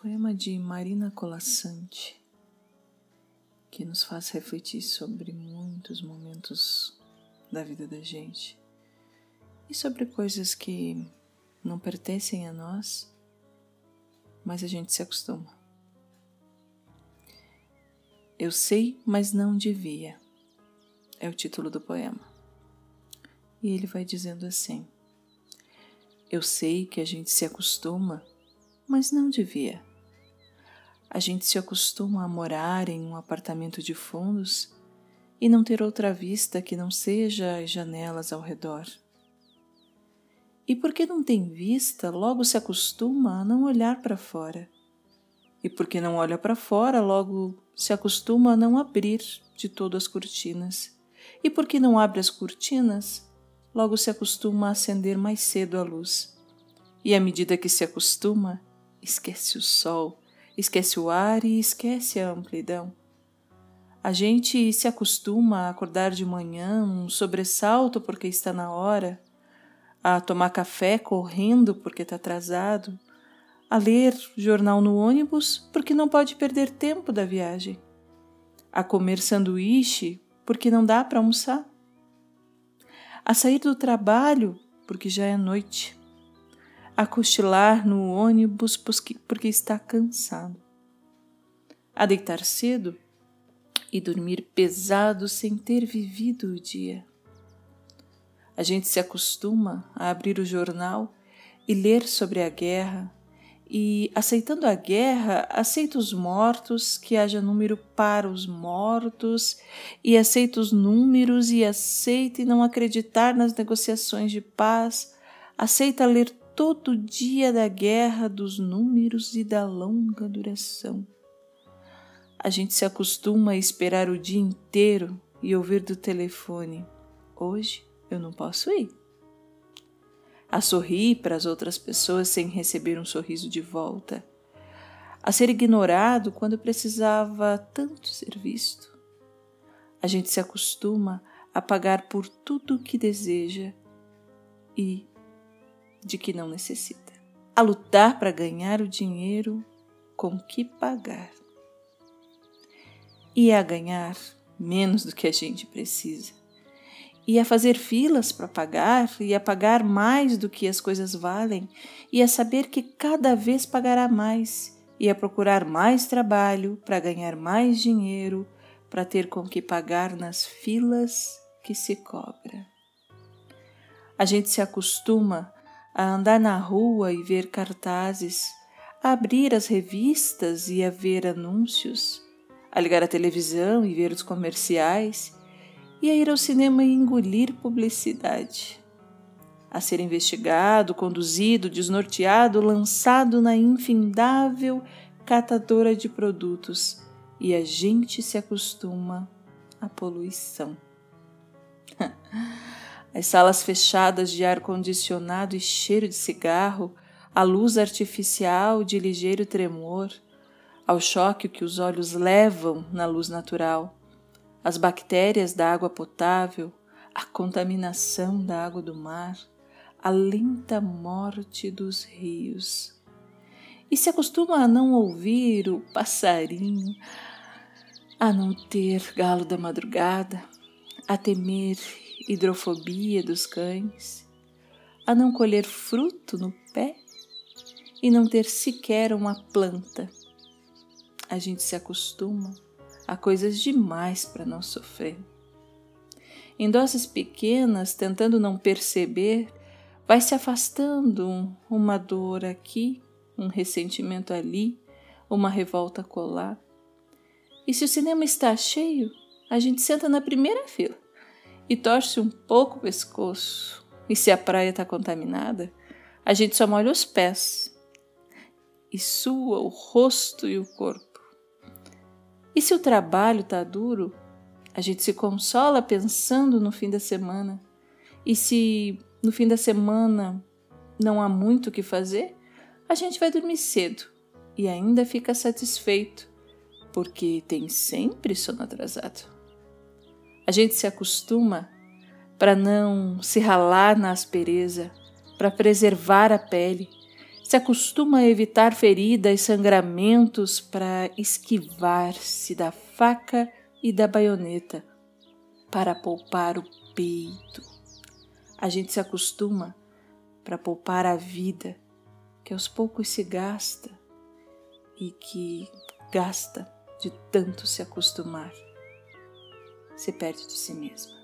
poema de Marina Colassante que nos faz refletir sobre muitos momentos da vida da gente e sobre coisas que não pertencem a nós, mas a gente se acostuma. Eu sei, mas não devia. É o título do poema. E ele vai dizendo assim: Eu sei que a gente se acostuma mas não devia. A gente se acostuma a morar em um apartamento de fundos e não ter outra vista que não seja as janelas ao redor. E porque não tem vista, logo se acostuma a não olhar para fora. E porque não olha para fora, logo se acostuma a não abrir de todo as cortinas. E porque não abre as cortinas, logo se acostuma a acender mais cedo a luz. E à medida que se acostuma, esquece o sol, esquece o ar e esquece a amplidão. A gente se acostuma a acordar de manhã, um sobressalto porque está na hora, a tomar café correndo porque está atrasado, a ler jornal no ônibus porque não pode perder tempo da viagem, a comer sanduíche porque não dá para almoçar, a sair do trabalho porque já é noite, a cochilar no ônibus porque está cansado, a deitar cedo e dormir pesado sem ter vivido o dia. A gente se acostuma a abrir o jornal e ler sobre a guerra, e, aceitando a guerra, aceita os mortos, que haja número para os mortos, e aceita os números, e aceita e não acreditar nas negociações de paz, aceita ler todo dia da guerra dos números e da longa duração. A gente se acostuma a esperar o dia inteiro e ouvir do telefone: Hoje eu não posso ir. A sorrir para as outras pessoas sem receber um sorriso de volta. A ser ignorado quando precisava tanto ser visto. A gente se acostuma a pagar por tudo o que deseja e de que não necessita, a lutar para ganhar o dinheiro com que pagar. E a ganhar menos do que a gente precisa. E a fazer filas para pagar, e a pagar mais do que as coisas valem, e a saber que cada vez pagará mais, e a procurar mais trabalho para ganhar mais dinheiro, para ter com que pagar nas filas que se cobra. A gente se acostuma a andar na rua e ver cartazes, a abrir as revistas e a ver anúncios, a ligar a televisão e ver os comerciais, e a ir ao cinema e engolir publicidade, a ser investigado, conduzido, desnorteado, lançado na infindável catadora de produtos, e a gente se acostuma à poluição. as salas fechadas de ar-condicionado e cheiro de cigarro, a luz artificial de ligeiro tremor, ao choque que os olhos levam na luz natural, as bactérias da água potável, a contaminação da água do mar, a lenta morte dos rios. E se acostuma a não ouvir o passarinho, a não ter galo da madrugada, a temer hidrofobia dos cães, a não colher fruto no pé e não ter sequer uma planta. A gente se acostuma a coisas demais para não sofrer. Em doses pequenas, tentando não perceber, vai se afastando uma dor aqui, um ressentimento ali, uma revolta colar. E se o cinema está cheio, a gente senta na primeira fila e torce um pouco o pescoço. E se a praia está contaminada, a gente só molha os pés e sua o rosto e o corpo. E se o trabalho está duro, a gente se consola pensando no fim da semana. E se no fim da semana não há muito o que fazer, a gente vai dormir cedo e ainda fica satisfeito, porque tem sempre sono atrasado. A gente se acostuma para não se ralar na aspereza, para preservar a pele, se acostuma a evitar feridas sangramentos para esquivar-se da faca e da baioneta, para poupar o peito. A gente se acostuma para poupar a vida, que aos poucos se gasta e que gasta de tanto se acostumar, se perde de si mesma.